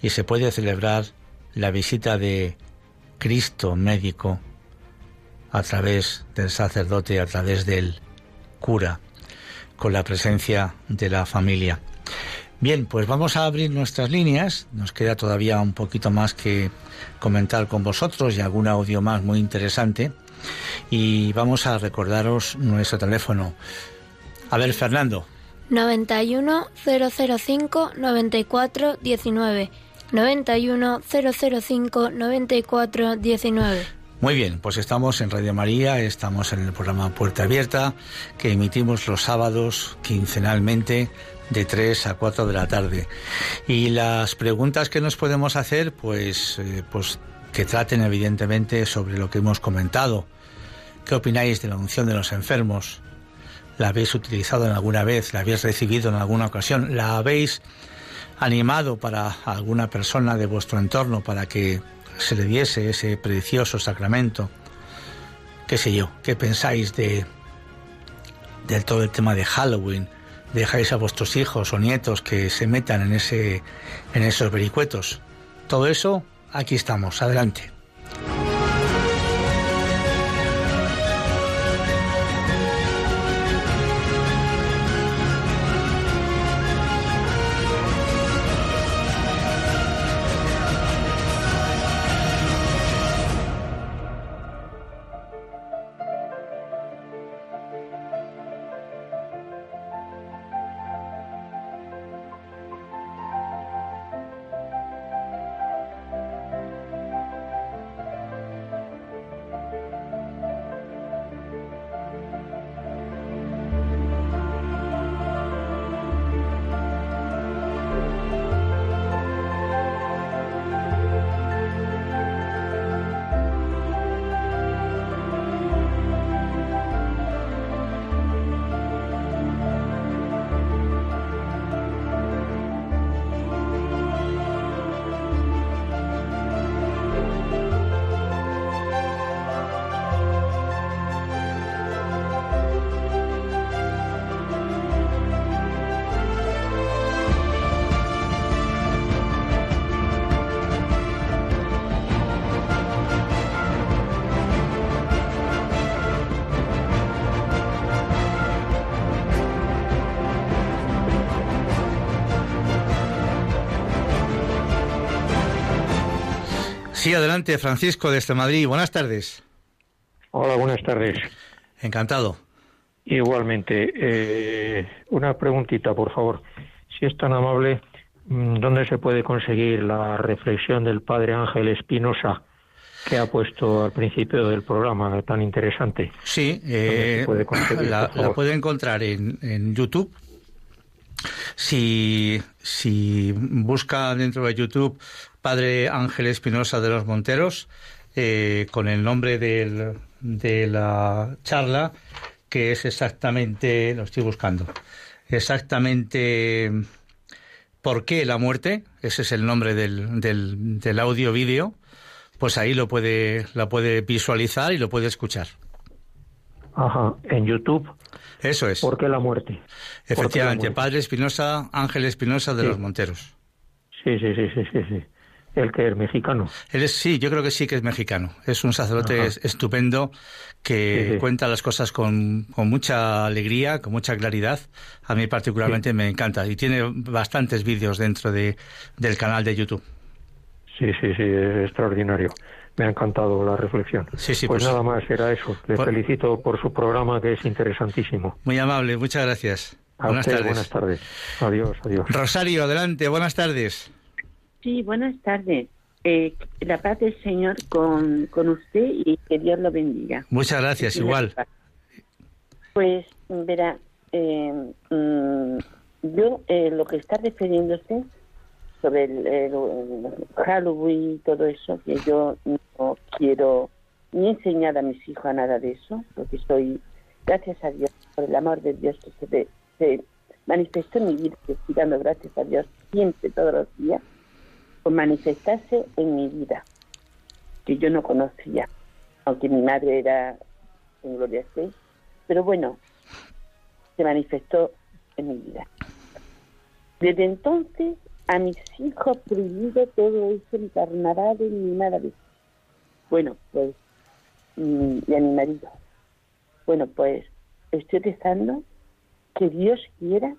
y se puede celebrar la visita de Cristo médico a través del sacerdote, a través del cura, con la presencia de la familia. Bien, pues vamos a abrir nuestras líneas. Nos queda todavía un poquito más que comentar con vosotros y algún audio más muy interesante. Y vamos a recordaros nuestro teléfono. A ver, Fernando. 91 005 94 19. 91 005 94 19. Muy bien, pues estamos en Radio María, estamos en el programa Puerta Abierta, que emitimos los sábados quincenalmente de 3 a 4 de la tarde. Y las preguntas que nos podemos hacer, pues, eh, pues que traten evidentemente sobre lo que hemos comentado. ¿Qué opináis de la unción de los enfermos? ¿La habéis utilizado en alguna vez? ¿La habéis recibido en alguna ocasión? ¿La habéis animado para alguna persona de vuestro entorno para que se le diese ese precioso sacramento? ¿Qué sé yo? ¿Qué pensáis de, todo el tema de Halloween? dejáis a vuestros hijos o nietos que se metan en, ese, en esos vericuetos. Todo eso, aquí estamos, adelante. Sí, adelante, Francisco, desde Madrid. Buenas tardes. Hola, buenas tardes. Encantado. Igualmente. Eh, una preguntita, por favor. Si es tan amable, mm, ¿dónde se puede conseguir la reflexión del padre Ángel Espinosa que ha puesto al principio del programa tan interesante? Sí, eh, la, puede encontrar en, en YouTube. Si, si busca dentro de YouTube padre Ángel Espinosa de los Monteros, eh, con el nombre de la charla, que es exactamente, lo estoy buscando, exactamente por qué la muerte, ese es el nombre del, del, audio vídeo, pues ahí lo puede, la puede visualizar y lo puede escuchar. Ajá, en YouTube. Eso es. ¿Por qué la muerte? Efectivamente, Padre Espinosa, Ángel Espinosa de los Monteros. Sí, sí, sí, sí, sí, sí el que es mexicano. Él es, sí, yo creo que sí que es mexicano. Es un sacerdote estupendo que cuenta las cosas con, con, mucha alegría, con mucha claridad. A mí particularmente me encanta y tiene bastantes vídeos dentro de, del canal de YouTube. Sí, sí, sí, es extraordinario. Me ha encantado la reflexión. Sí, sí, pues, pues nada más, era eso. Le felicito por su programa que es interesantísimo. Muy amable, muchas gracias. buenas tardes. Buenas tardes. Adiós, adiós. Rosario, adelante, buenas tardes. Sí, buenas tardes. Eh, la paz del Señor con, con usted y que Dios lo bendiga. Muchas gracias, igual. Pues, verá, eh, mm, yo eh, lo que está refiriéndose sobre el, Halloween y todo eso, que yo no quiero ni enseñar a mis hijos a nada de eso, porque estoy, gracias a Dios, por el amor de Dios que se, se manifestó en mi vida, que estoy dando gracias a Dios siempre, todos los días, por manifestarse en mi vida, que yo no conocía, aunque mi madre era en Gloria pero bueno, se manifestó en mi vida. Desde entonces a mis hijos prohibido todo eso ni carnaval ni nada de. Bueno, pues, y a mi marido. Bueno, pues estoy rezando que Dios quiera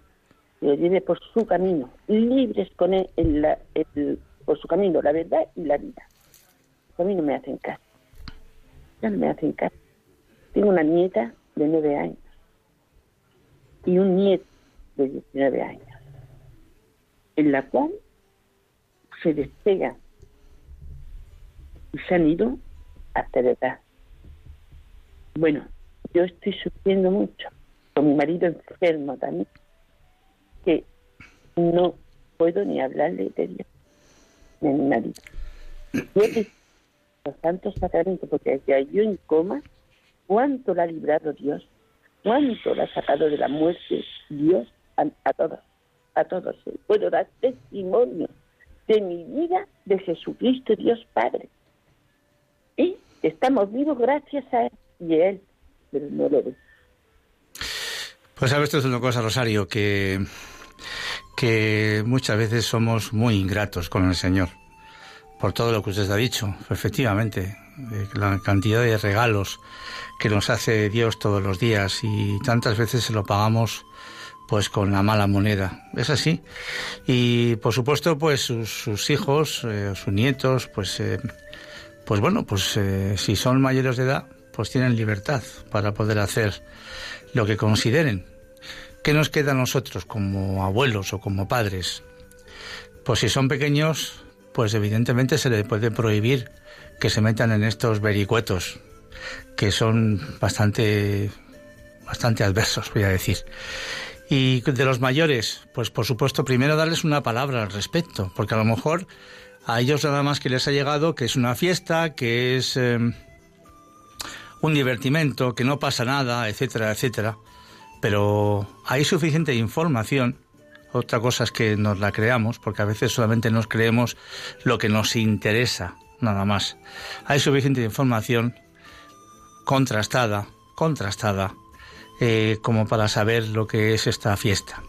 que lleve por su camino, libres con él en la, por su camino, la verdad y la vida. A mí no me hacen caso. Ya no me hacen caso. Tengo una nieta de nueve años y un nieto de 19 años, en la cual se despega y se han ido hasta la edad. Bueno, yo estoy sufriendo mucho, con mi marido enfermo también, que no puedo ni hablarle de Dios de mi. Yo los santos sacramentos, porque ya yo en coma, cuánto la ha librado Dios, cuánto la ha sacado de la muerte Dios a, todos, a todos. Puedo dar testimonio de mi vida de Jesucristo Dios Padre. Y estamos vivos gracias a Él y a Él, pero no lo ve. Pues sabes, esto es una cosa, Rosario, que que muchas veces somos muy ingratos con el Señor por todo lo que usted ha dicho, efectivamente, eh, la cantidad de regalos que nos hace Dios todos los días y tantas veces se lo pagamos pues con la mala moneda. Es así. Y por supuesto, pues sus, hijos, eh, sus nietos, pues, eh, pues bueno, pues si son mayores de edad, pues tienen libertad para poder hacer lo que consideren. ¿Qué nos queda a nosotros como abuelos o como padres? Pues si son pequeños, pues evidentemente se les puede prohibir que se metan en estos vericuetos, que son bastante, bastante adversos, voy a decir. Y de los mayores, pues por supuesto, primero darles una palabra al respecto, porque a lo mejor a ellos nada más que les ha llegado que es una fiesta, que es eh, un divertimento, que no pasa nada, etcétera, etcétera pero hay suficiente información. Otra cosa es que nos la creamos, porque a veces solamente nos creemos lo que nos interesa, nada más. Hay suficiente información contrastada, contrastada, eh, como para saber lo que es esta fiesta.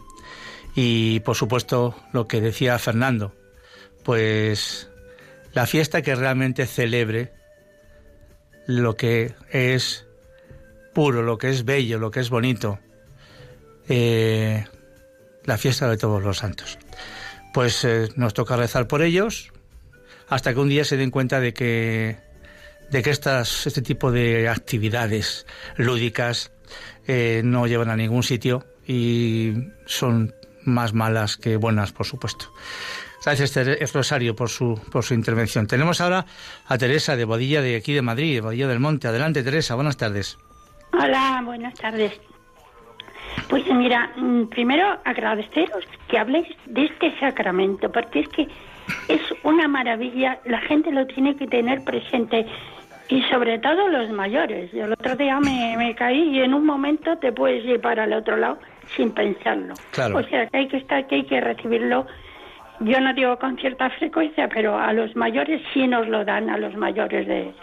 Y por supuesto, lo que decía Fernando, pues la fiesta que realmente celebre lo que es puro, lo que es bello, lo que es bonito, eh, la fiesta de todos los santos. Pues eh, nos toca rezar por ellos hasta que un día se den cuenta de que, de que estas, este tipo de actividades lúdicas eh, no llevan a ningún sitio y son más malas que buenas, por supuesto. Gracias, Rosario, por su, por su intervención. Tenemos ahora a Teresa de Bodilla, de aquí de Madrid, de Bodilla del Monte. Adelante, Teresa, buenas tardes. Hola, buenas tardes. Pues mira, mm, primero agradeceros que habléis de este sacramento, porque es que es una maravilla, la gente lo tiene que tener presente y sobre todo los mayores. Yo el otro día me, caí y en un momento te puedes ir para el otro lado sin pensarlo. O sea, que hay que estar, que hay que recibirlo. Yo no digo con cierta frecuencia, pero a los mayores sí nos lo dan, a los mayores de,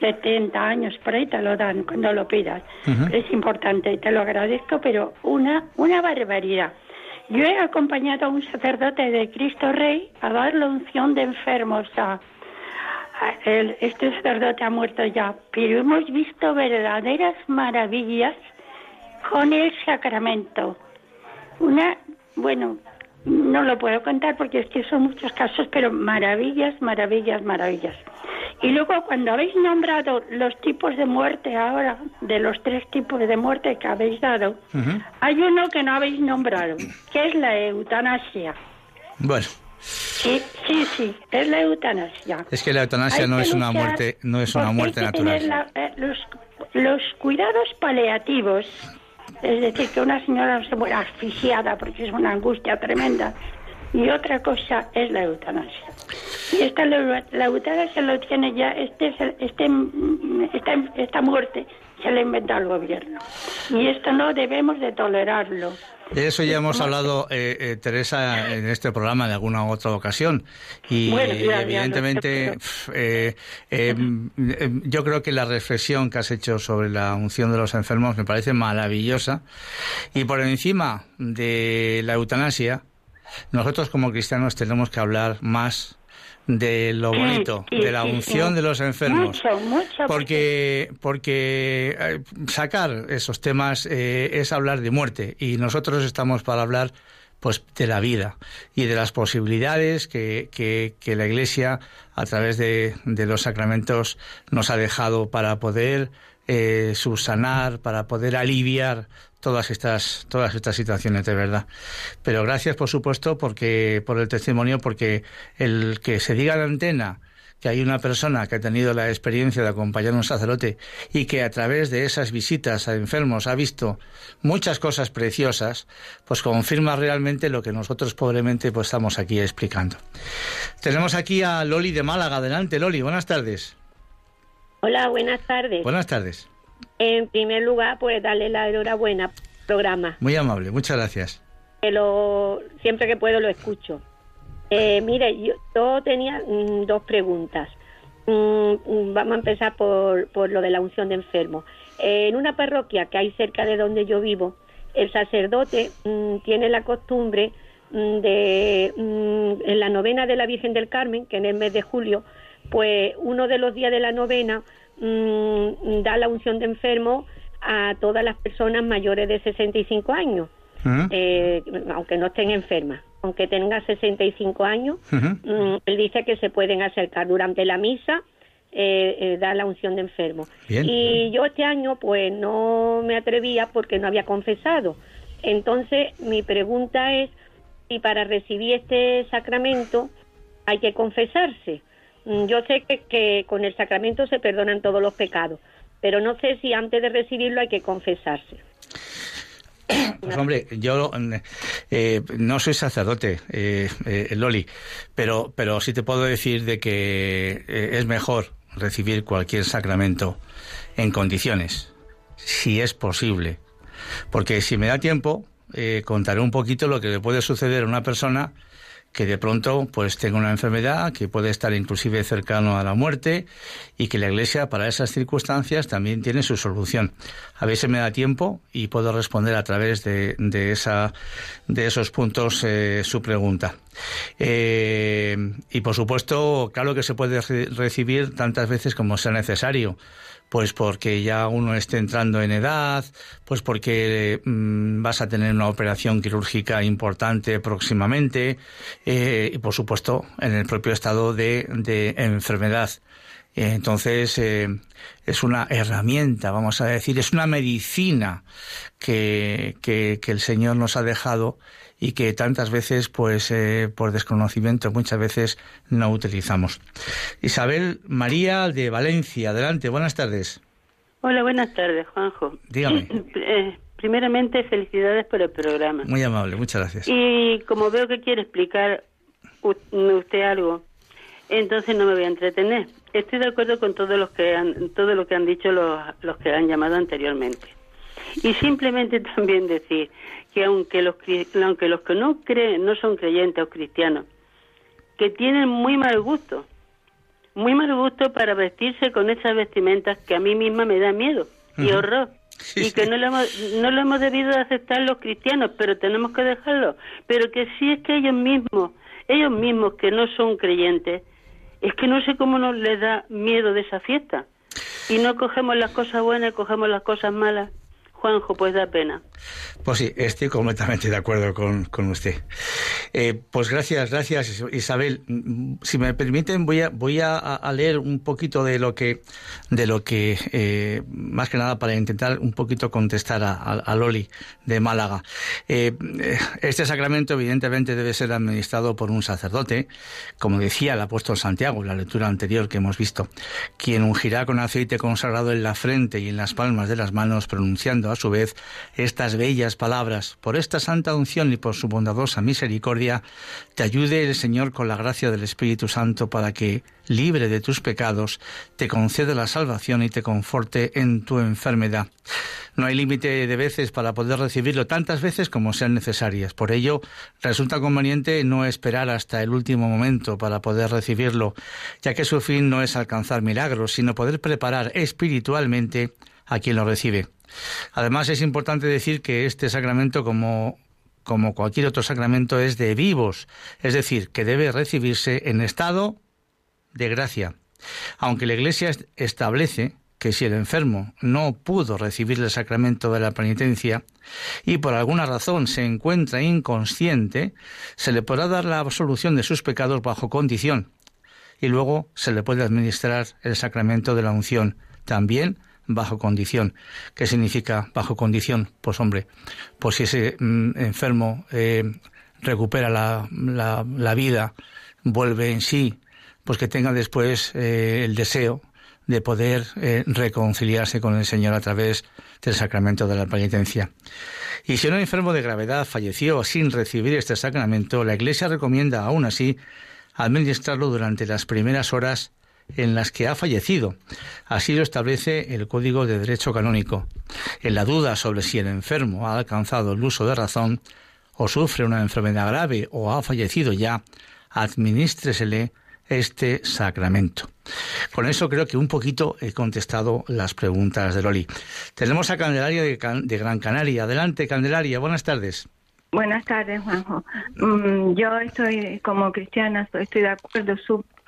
70 años, por ahí te lo dan cuando lo pidas. Es importante y te lo agradezco, pero una, una barbaridad. Yo he acompañado a un sacerdote de Cristo Rey a dar la unción de enfermos a, este sacerdote ha muerto ya, pero hemos visto verdaderas maravillas con el sacramento. Una, bueno, no lo puedo contar porque es que son muchos casos, pero maravillas, maravillas, maravillas. Y luego cuando habéis nombrado los tipos de muerte ahora, de los tres tipos de muerte que habéis dado, hay uno que no habéis nombrado, que es la eutanasia. Bueno. Sí, sí, sí, es la eutanasia. Es que la eutanasia Hay no es una muerte, no es una muerte natural. la- eh, los, los cuidados paliativos, es decir, que una señora se muera asfixiada porque es una angustia tremenda, y otra cosa es la eutanasia. Y esta la, la eutanasia lo tiene ya, este, este, esta, esta muerte se la inventa el gobierno. Y esto no debemos de tolerarlo. De eso ya hemos hablado, eh, eh, Teresa, en este programa en alguna otra ocasión. Y Bueno, ya, evidentemente, eh, eh, eh, yo creo que la reflexión que has hecho sobre la unción de los enfermos me parece maravillosa. Y por encima de la eutanasia, nosotros como cristianos tenemos que hablar más de lo bonito, sí, de la unción sí. de los enfermos. Mucho, mucho. Porque, porque eh, sacar esos temas eh, es hablar de muerte y nosotros estamos para hablar pues de la vida y de las posibilidades que, que, que la Iglesia a través de, de los sacramentos nos ha dejado para poder eh, subsanar, para poder aliviar todas estas todas estas situaciones de verdad. Pero gracias por supuesto porque por el testimonio porque el que se diga la antena que hay una persona que ha tenido la experiencia de acompañar a un sacerdote y que a través de esas visitas a enfermos ha visto muchas cosas preciosas, pues confirma realmente lo que nosotros pobremente pues estamos aquí explicando. Tenemos aquí a Loli de Málaga. Adelante, Loli, buenas tardes. Hola, buenas tardes. Buenas tardes. En primer lugar, pues darle la enhorabuena programa. Muy amable, muchas gracias. Que lo, siempre que puedo lo escucho. Eh, mire, yo, yo tenía mm, dos preguntas. Mm, mm, vamos a empezar por, por lo de la unción de enfermos. Eh, en una parroquia que hay cerca de donde yo vivo, el sacerdote mm, tiene la costumbre mm, de, en la novena de la Virgen del Carmen, que en el mes de julio, pues uno de los días de la novena mm, da la unción de enfermos a todas las personas mayores de 65 años, eh, aunque no estén enfermas, aunque tengan 65 años, mm, él dice que se pueden acercar durante la misa, eh, eh, da la unción de enfermos. Bien. Y yo este año pues no me atrevía porque no había confesado. Entonces mi pregunta es si para recibir este sacramento hay que confesarse. Mm, Yo sé que, que con el sacramento se perdonan todos los pecados, pero no sé si antes de recibirlo hay que confesarse. Pues hombre, yo eh, no soy sacerdote, eh, eh, Loli, pero, pero sí te puedo decir de que eh, es mejor recibir cualquier sacramento en condiciones, si es posible. Porque si me da tiempo, eh, contaré un poquito lo que le puede suceder a una persona que de pronto pues tenga una enfermedad que puede estar inclusive cercano a la muerte y que la Iglesia para esas circunstancias también tiene su solución. A veces me da tiempo y puedo responder a través de, de esa de esos puntos eh, su pregunta. Eh, y por supuesto, claro que se puede re- recibir tantas veces como sea necesario pues porque ya uno esté entrando en edad, pues porque mm, vas a tener una operación quirúrgica importante próximamente eh, y por supuesto en el propio estado de, enfermedad. Entonces eh, es una herramienta, vamos a decir, es una medicina que, que el Señor nos ha dejado y que tantas veces, pues eh, por desconocimiento, muchas veces no utilizamos. Isabel María de Valencia, adelante, buenas tardes. Hola, buenas tardes, Juanjo. Dígame. Eh, primeramente, felicidades por el programa. Muy amable, muchas gracias. Y como veo que quiere explicar usted algo, entonces no me voy a entretener. Estoy de acuerdo con todos los que han, todo lo que han dicho los, los que han llamado anteriormente. Y simplemente también decir que aunque los aunque los que no creen no son creyentes o cristianos, que tienen muy mal gusto, muy mal gusto para vestirse con esas vestimentas que a mí misma me da miedo y horror. y que no lo, hemos, no lo hemos debido de aceptar los cristianos, pero tenemos que dejarlo. Pero que sí es que ellos mismos, ellos mismos que no son creyentes, es que no sé cómo nos les da miedo de esa fiesta. Y no cogemos las cosas buenas, cogemos las cosas malas. Juanjo, pues da pena. Pues sí, estoy completamente de acuerdo con, con usted. Eh, pues gracias, gracias Isabel. Si me permiten, voy a voy a, leer un poquito de lo que de lo que eh, más que nada para intentar un poquito contestar a, Loli de Málaga. Eh, este sacramento evidentemente debe ser administrado por un sacerdote, como decía el apóstol Santiago en la lectura anterior que hemos visto, quien ungirá con aceite consagrado en la frente y en las palmas de las manos, pronunciando a su vez estas bellas palabras. Por esta santa unción y por su bondadosa misericordia, te ayude el Señor con la gracia del Espíritu Santo para que, libre de tus pecados, te conceda la salvación y te conforte en tu enfermedad. No hay límite de veces para poder recibirlo tantas veces como sean necesarias. Por ello, resulta conveniente no esperar hasta el último momento para poder recibirlo, ya que su fin no es alcanzar milagros, sino poder preparar espiritualmente a quien lo recibe. Además, es importante decir que este sacramento, como, como cualquier otro sacramento, es de vivos, es decir, que debe recibirse en estado de gracia. Aunque la Iglesia establece que si el enfermo no pudo recibir el sacramento de la penitencia y por alguna razón se encuentra inconsciente, se le podrá dar la absolución de sus pecados bajo condición y luego se le puede administrar el sacramento de la unción también bajo condición. ¿Qué significa bajo condición? Pues hombre, pues si ese mm, enfermo eh, recupera la, la, vida, vuelve en sí, pues que tenga después eh, el deseo de poder eh, reconciliarse con el Señor a través del sacramento de la penitencia. Y si un enfermo de gravedad falleció sin recibir este sacramento, la Iglesia recomienda aún así administrarlo durante las primeras horas en las que ha fallecido. Así lo establece el Código de Derecho Canónico. En la duda sobre si el enfermo ha alcanzado el uso de razón o sufre una enfermedad grave o ha fallecido ya, administresele este sacramento. Con eso creo que un poquito he contestado las preguntas de Loli. Tenemos a Candelaria de, Gran Canaria. Adelante, Candelaria. Buenas tardes. Buenas tardes, Juanjo. Mm, yo estoy, como cristiana, estoy de acuerdo,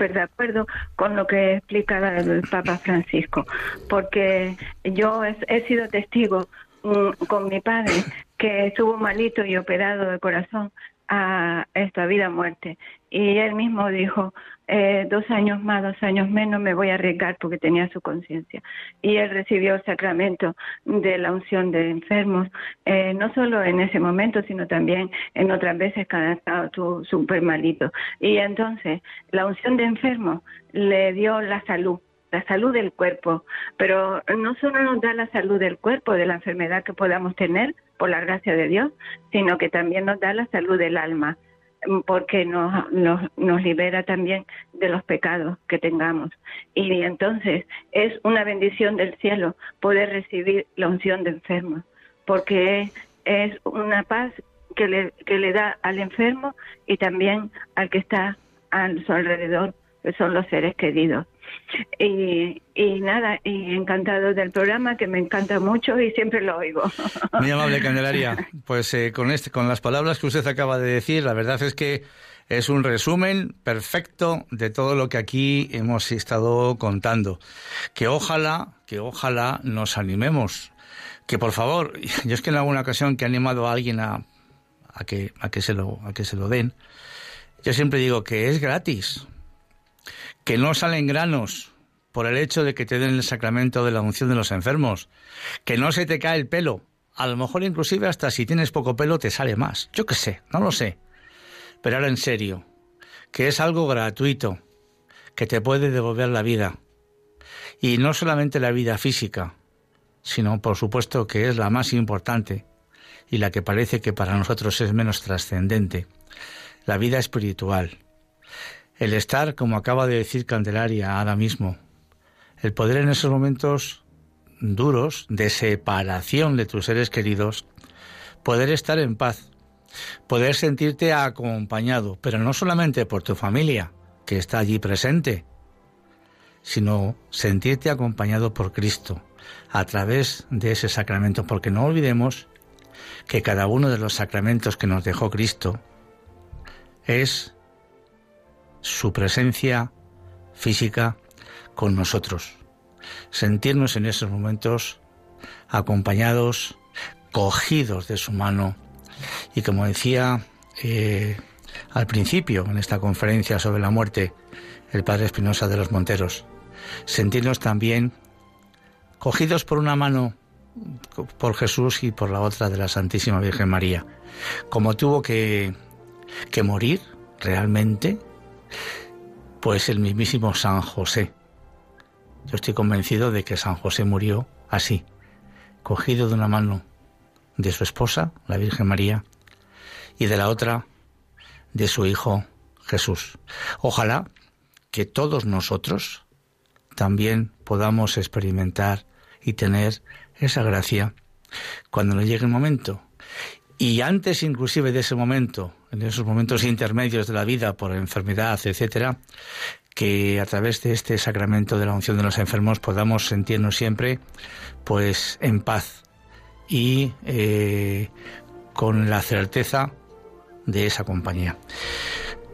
súper de acuerdo con lo que explica el Papa Francisco, porque yo he, sido testigo mm, con mi padre que estuvo malito y operado de corazón a esta vida-muerte. Y él mismo dijo, eh, dos años más, dos años menos, me voy a arriesgar porque tenía su conciencia. Y él recibió el sacramento de la unción de enfermos, eh, no solo en ese momento, sino también en otras veces que ha estado súper malito. Y entonces, la unción de enfermos le dio la salud la salud del cuerpo, pero no solo nos da la salud del cuerpo, de la enfermedad que podamos tener, por la gracia de Dios, sino que también nos da la salud del alma, porque nos, nos, libera también de los pecados que tengamos. Y entonces es una bendición del cielo poder recibir la unción de enfermos, porque es una paz que le, que le da al enfermo y también al que está a su alrededor, que son los seres queridos. Y, y nada, y encantado del programa, que me encanta mucho y siempre lo oigo. Muy amable, Candelaria. Pues eh, con, este, con las palabras que usted acaba de decir, la verdad es que es un resumen perfecto de todo lo que aquí hemos estado contando. Que ojalá, que ojalá nos animemos. Que por favor, yo es que en alguna ocasión que he animado a alguien a, a, que, a, que, se lo, a que se lo den, yo siempre digo que es gratis que no salen granos por el hecho de que te den el sacramento de la unción de los enfermos, que no se te cae el pelo, a lo mejor inclusive hasta si tienes poco pelo te sale más, yo qué sé, no lo sé, pero ahora en serio, que es algo gratuito, que te puede devolver la vida, y no solamente la vida física, sino por supuesto que es la más importante y la que parece que para nosotros es menos trascendente, la vida espiritual el estar, como acaba de decir Candelaria ahora mismo, el poder en esos momentos duros de separación de tus seres queridos, poder estar en paz, poder sentirte acompañado, pero no solamente por tu familia, que está allí presente, sino sentirte acompañado por Cristo a través de ese sacramento, porque no olvidemos que cada uno de los sacramentos que nos dejó Cristo es su presencia física con nosotros. Sentirnos en esos momentos acompañados cogidos de su mano y como decía eh, al principio en esta conferencia sobre la muerte el padre Espinosa de los Monteros, sentirnos también cogidos por una mano por Jesús y por la otra de la Santísima Virgen María. Como tuvo que, que morir realmente, pues el mismísimo San José. Yo estoy convencido de que San José murió así, cogido de una mano de su esposa, la Virgen María, y de la otra de su Hijo Jesús. Ojalá que todos nosotros también podamos experimentar y tener esa gracia cuando nos llegue el momento. Y antes inclusive de ese momento, en esos momentos intermedios de la vida por enfermedad, etcétera, que a través de este sacramento de la unción de los enfermos podamos sentirnos siempre pues en paz y eh, con la certeza de esa compañía.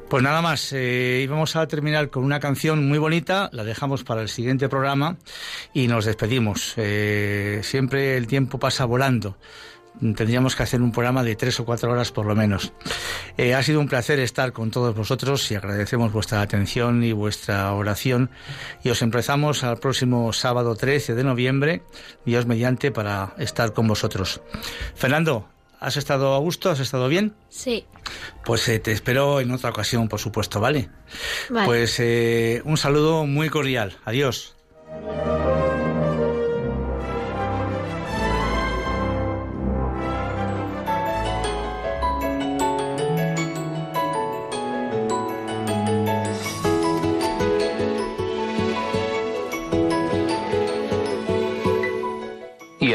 Pues nada más, eh, íbamos a terminar con una canción muy bonita, la dejamos para el siguiente programa y nos despedimos. Eh, siempre el tiempo pasa volando. Tendríamos que hacer un programa de tres o cuatro horas por lo menos. Eh, ha sido un placer estar con todos vosotros y agradecemos vuestra atención y vuestra oración. Y os empezamos al próximo sábado 13 de noviembre, Dios mediante, para estar con vosotros. Fernando, ¿Has estado a gusto? ¿Has estado bien? Sí. Pues eh, te espero en otra ocasión, por supuesto, ¿vale? Vale. Pues eh, un saludo muy cordial. Adiós.